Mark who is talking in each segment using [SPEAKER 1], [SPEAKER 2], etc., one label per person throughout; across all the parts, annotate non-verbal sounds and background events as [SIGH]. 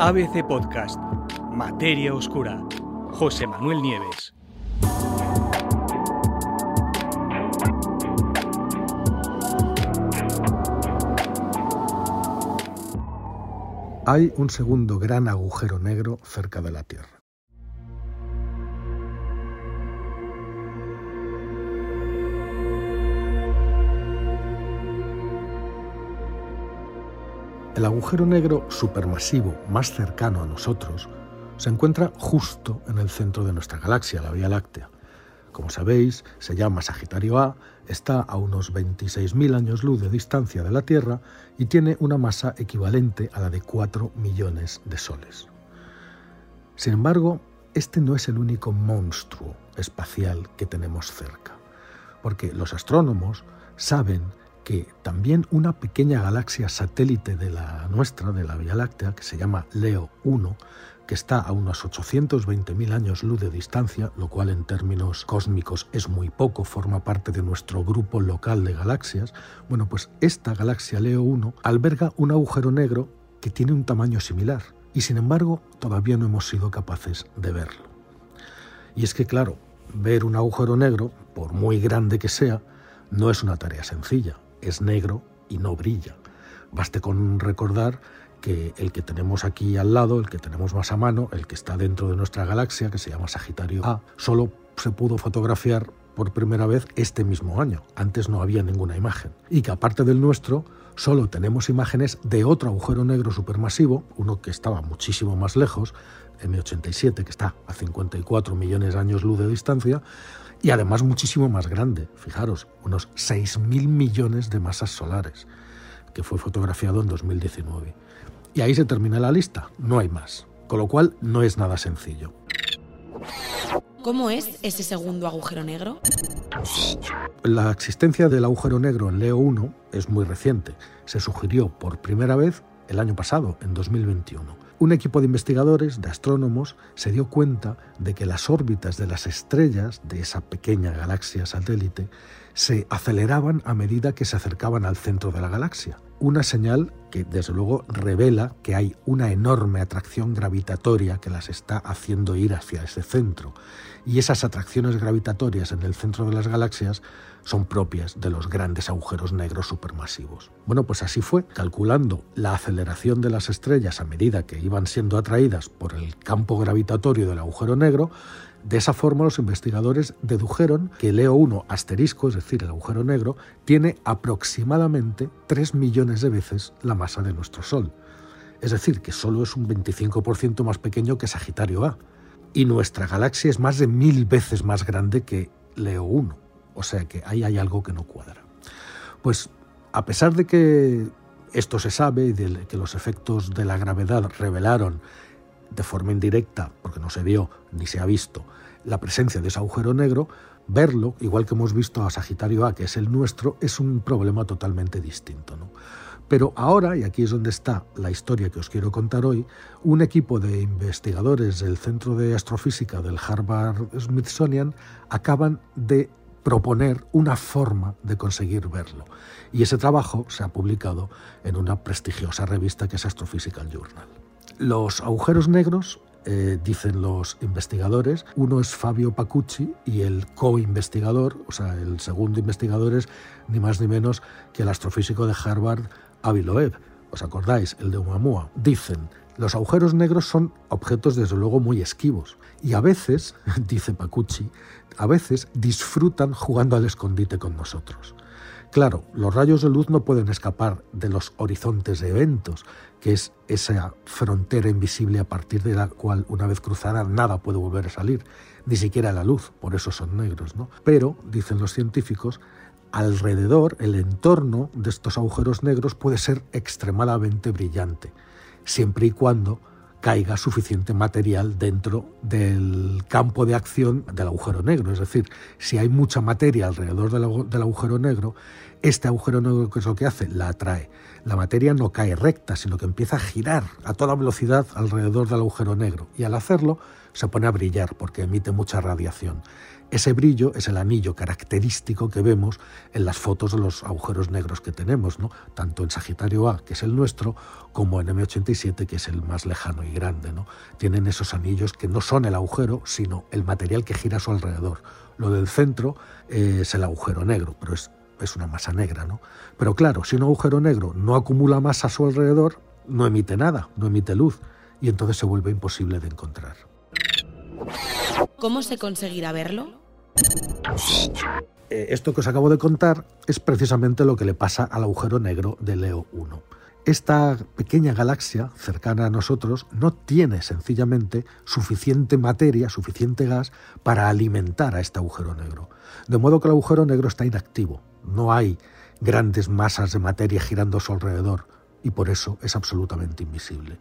[SPEAKER 1] ABC Podcast, Materia Oscura, José Manuel Nieves.
[SPEAKER 2] Hay un segundo gran agujero negro cerca de la Tierra. El agujero negro supermasivo más cercano a nosotros se encuentra justo en el centro de nuestra galaxia, la Vía Láctea. Como sabéis, se llama Sagitario A, está a unos 26.000 años luz de distancia de la Tierra y tiene una masa equivalente a la de 4 millones de soles. Sin embargo, este no es el único monstruo espacial que tenemos cerca, porque los astrónomos saben que también una pequeña galaxia satélite de la nuestra, de la Vía Láctea, que se llama Leo 1, que está a unos 820.000 años luz de distancia, lo cual en términos cósmicos es muy poco, forma parte de nuestro grupo local de galaxias, bueno, pues esta galaxia Leo 1 alberga un agujero negro que tiene un tamaño similar y sin embargo todavía no hemos sido capaces de verlo. Y es que claro, ver un agujero negro, por muy grande que sea, no es una tarea sencilla es negro y no brilla. Baste con recordar que el que tenemos aquí al lado, el que tenemos más a mano, el que está dentro de nuestra galaxia, que se llama Sagitario A, solo se pudo fotografiar por primera vez este mismo año. Antes no había ninguna imagen. Y que aparte del nuestro, solo tenemos imágenes de otro agujero negro supermasivo, uno que estaba muchísimo más lejos, M87, que está a 54 millones de años luz de distancia, y además muchísimo más grande, fijaros, unos 6.000 millones de masas solares, que fue fotografiado en 2019. Y ahí se termina la lista, no hay más, con lo cual no es nada sencillo.
[SPEAKER 3] ¿Cómo es ese segundo agujero negro?
[SPEAKER 2] La existencia del agujero negro en Leo 1 es muy reciente. Se sugirió por primera vez el año pasado, en 2021 un equipo de investigadores, de astrónomos, se dio cuenta de que las órbitas de las estrellas de esa pequeña galaxia satélite se aceleraban a medida que se acercaban al centro de la galaxia. Una señal que desde luego revela que hay una enorme atracción gravitatoria que las está haciendo ir hacia ese centro. Y esas atracciones gravitatorias en el centro de las galaxias son propias de los grandes agujeros negros supermasivos. Bueno, pues así fue, calculando la aceleración de las estrellas a medida que iban siendo atraídas por el campo gravitatorio del agujero negro, de esa forma los investigadores dedujeron que Leo 1 asterisco, es decir, el agujero negro, tiene aproximadamente 3 millones de veces la masa de nuestro Sol. Es decir, que solo es un 25% más pequeño que Sagitario A. Y nuestra galaxia es más de mil veces más grande que Leo 1. O sea que ahí hay algo que no cuadra. Pues a pesar de que esto se sabe y de que los efectos de la gravedad revelaron de forma indirecta, porque no se vio ni se ha visto, la presencia de ese agujero negro, verlo, igual que hemos visto a Sagitario A, que es el nuestro, es un problema totalmente distinto. ¿no? Pero ahora, y aquí es donde está la historia que os quiero contar hoy, un equipo de investigadores del Centro de Astrofísica del Harvard Smithsonian acaban de proponer una forma de conseguir verlo. Y ese trabajo se ha publicado en una prestigiosa revista que es Astrophysical Journal. Los agujeros negros, eh, dicen los investigadores, uno es Fabio Pacucci y el co-investigador, o sea, el segundo investigador es ni más ni menos que el astrofísico de Harvard, Avi Loeb. ¿Os acordáis? El de Oumuamua. Dicen, los agujeros negros son objetos desde luego muy esquivos y a veces, [LAUGHS] dice Pacucci, a veces disfrutan jugando al escondite con nosotros. Claro, los rayos de luz no pueden escapar de los horizontes de eventos, que es esa frontera invisible a partir de la cual una vez cruzada nada puede volver a salir, ni siquiera la luz, por eso son negros, ¿no? Pero, dicen los científicos, alrededor, el entorno de estos agujeros negros puede ser extremadamente brillante siempre y cuando caiga suficiente material dentro del campo de acción del agujero negro. Es decir, si hay mucha materia alrededor del, agujero negro, este agujero negro, ¿qué es lo que hace? La atrae. La materia no cae recta, sino que empieza a girar a toda velocidad alrededor del agujero negro. Y al hacerlo, se pone a brillar porque emite mucha radiación. Ese brillo es el anillo característico que vemos en las fotos de los agujeros negros que tenemos, ¿no? tanto en Sagitario A, que es el nuestro, como en M87, que es el más lejano y grande. ¿no? Tienen esos anillos que no son el agujero, sino el material que gira a su alrededor. Lo del centro es el agujero negro, pero es, es una masa negra. ¿no? Pero claro, si un agujero negro no acumula masa a su alrededor, no emite nada, no emite luz, y entonces se vuelve imposible de encontrar.
[SPEAKER 3] ¿Cómo se conseguirá verlo?
[SPEAKER 2] Eh, esto que os acabo de contar es precisamente lo que le pasa al agujero negro de Leo 1. Esta pequeña galaxia cercana a nosotros no tiene sencillamente suficiente materia, suficiente gas para alimentar a este agujero negro. De modo que el agujero negro está inactivo. No hay grandes masas de materia girando a su alrededor y por eso es absolutamente invisible.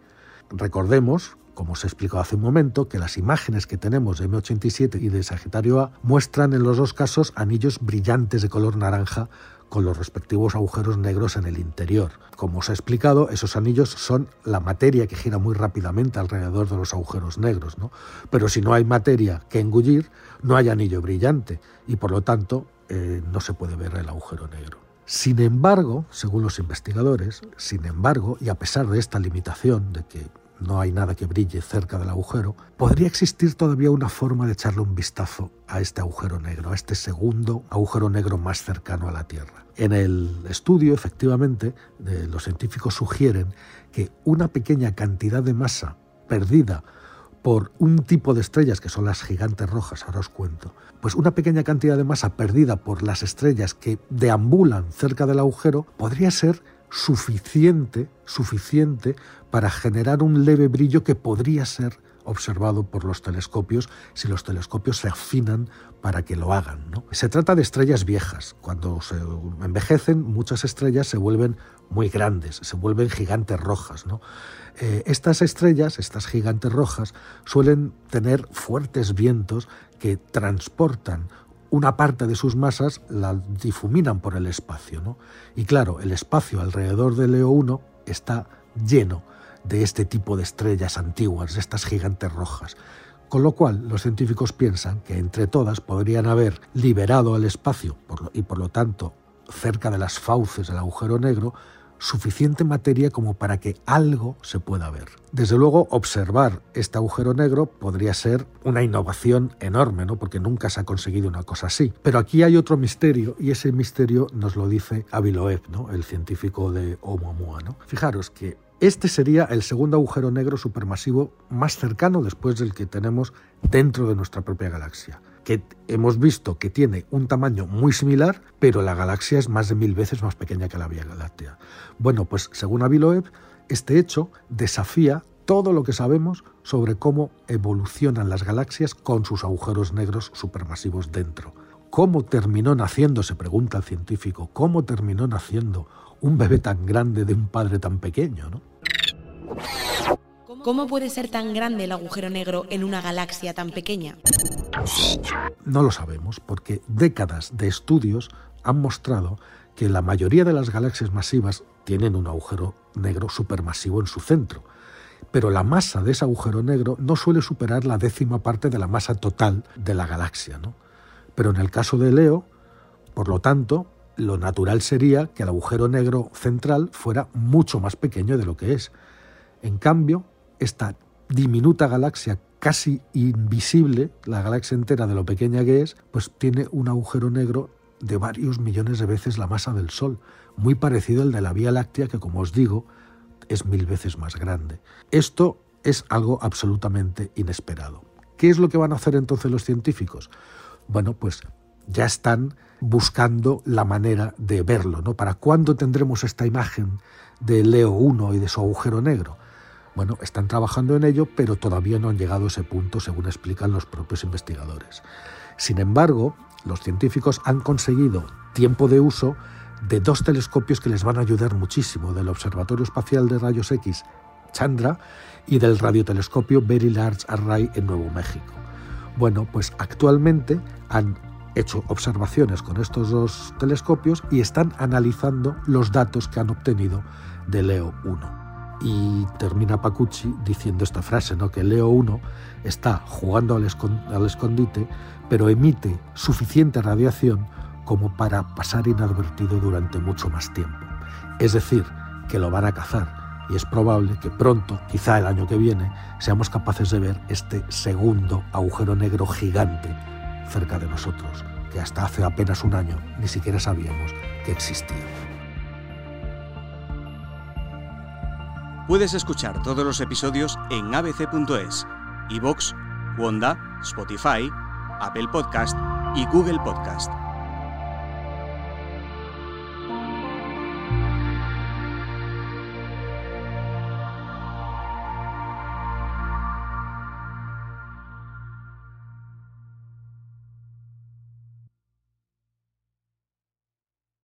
[SPEAKER 2] Recordemos como os he explicado hace un momento, que las imágenes que tenemos de M87 y de Sagitario A muestran en los dos casos anillos brillantes de color naranja con los respectivos agujeros negros en el interior. Como os he explicado, esos anillos son la materia que gira muy rápidamente alrededor de los agujeros negros, ¿no? Pero si no hay materia que engullir, no hay anillo brillante y por lo tanto eh, no se puede ver el agujero negro. Sin embargo, según los investigadores, sin embargo, y a pesar de esta limitación de que no hay nada que brille cerca del agujero, podría existir todavía una forma de echarle un vistazo a este agujero negro, a este segundo agujero negro más cercano a la Tierra. En el estudio, efectivamente, los científicos sugieren que una pequeña cantidad de masa perdida por un tipo de estrellas que son las gigantes rojas, ahora os cuento, pues una pequeña cantidad de masa perdida por las estrellas que deambulan cerca del agujero podría ser suficiente, suficiente para generar un leve brillo que podría ser observado por los telescopios si los telescopios se afinan para que lo hagan. Se trata de estrellas viejas. Cuando se envejecen, muchas estrellas se vuelven muy grandes, se vuelven gigantes rojas. Eh, estas estrellas, estas gigantes rojas, suelen tener fuertes vientos que transportan una parte de sus masas la difuminan por el espacio. ¿no? Y claro, el espacio alrededor de Leo 1 está lleno de este tipo de estrellas antiguas, de estas gigantes rojas. Con lo cual, los científicos piensan que entre todas podrían haber liberado al espacio y por lo tanto cerca de las fauces del agujero negro suficiente materia como para que algo se pueda ver. Desde luego, observar este agujero negro podría ser una innovación enorme, ¿no? porque nunca se ha conseguido una cosa así. Pero aquí hay otro misterio, y ese misterio nos lo dice Aviloev, ¿no? el científico de Oumuamua. Fijaros que este sería el segundo agujero negro supermasivo más cercano después del que tenemos dentro de nuestra propia galaxia que hemos visto que tiene un tamaño muy similar, pero la galaxia es más de mil veces más pequeña que la Vía Láctea. Bueno, pues según Aviloev, este hecho desafía todo lo que sabemos sobre cómo evolucionan las galaxias con sus agujeros negros supermasivos dentro. ¿Cómo terminó naciendo, se pregunta el científico, cómo terminó naciendo un bebé tan grande de un padre tan pequeño? ¿no?
[SPEAKER 3] ¿Cómo puede ser tan grande el agujero negro en una galaxia tan pequeña?
[SPEAKER 2] No lo sabemos, porque décadas de estudios han mostrado que la mayoría de las galaxias masivas tienen un agujero negro supermasivo en su centro. Pero la masa de ese agujero negro no suele superar la décima parte de la masa total de la galaxia. ¿no? Pero en el caso de Leo, por lo tanto, lo natural sería que el agujero negro central fuera mucho más pequeño de lo que es. En cambio, esta diminuta galaxia casi invisible, la galaxia entera de lo pequeña que es, pues tiene un agujero negro de varios millones de veces la masa del Sol, muy parecido al de la Vía Láctea, que como os digo, es mil veces más grande. Esto es algo absolutamente inesperado. ¿Qué es lo que van a hacer entonces los científicos? Bueno, pues ya están buscando la manera de verlo, ¿no? ¿Para cuándo tendremos esta imagen de Leo 1 y de su agujero negro? Bueno, están trabajando en ello, pero todavía no han llegado a ese punto, según explican los propios investigadores. Sin embargo, los científicos han conseguido tiempo de uso de dos telescopios que les van a ayudar muchísimo, del Observatorio Espacial de Rayos X Chandra y del radiotelescopio Very Large Array en Nuevo México. Bueno, pues actualmente han hecho observaciones con estos dos telescopios y están analizando los datos que han obtenido de Leo 1. Y termina Pacucci diciendo esta frase, ¿no? que Leo 1 está jugando al, al escondite, pero emite suficiente radiación como para pasar inadvertido durante mucho más tiempo. Es decir, que lo van a cazar y es probable que pronto, quizá el año que viene, seamos capaces de ver este segundo agujero negro gigante cerca de nosotros, que hasta hace apenas un año ni siquiera sabíamos que existía.
[SPEAKER 1] Puedes escuchar todos los episodios en abc.es, iVoox, Wanda, Spotify, Apple Podcast y Google Podcast.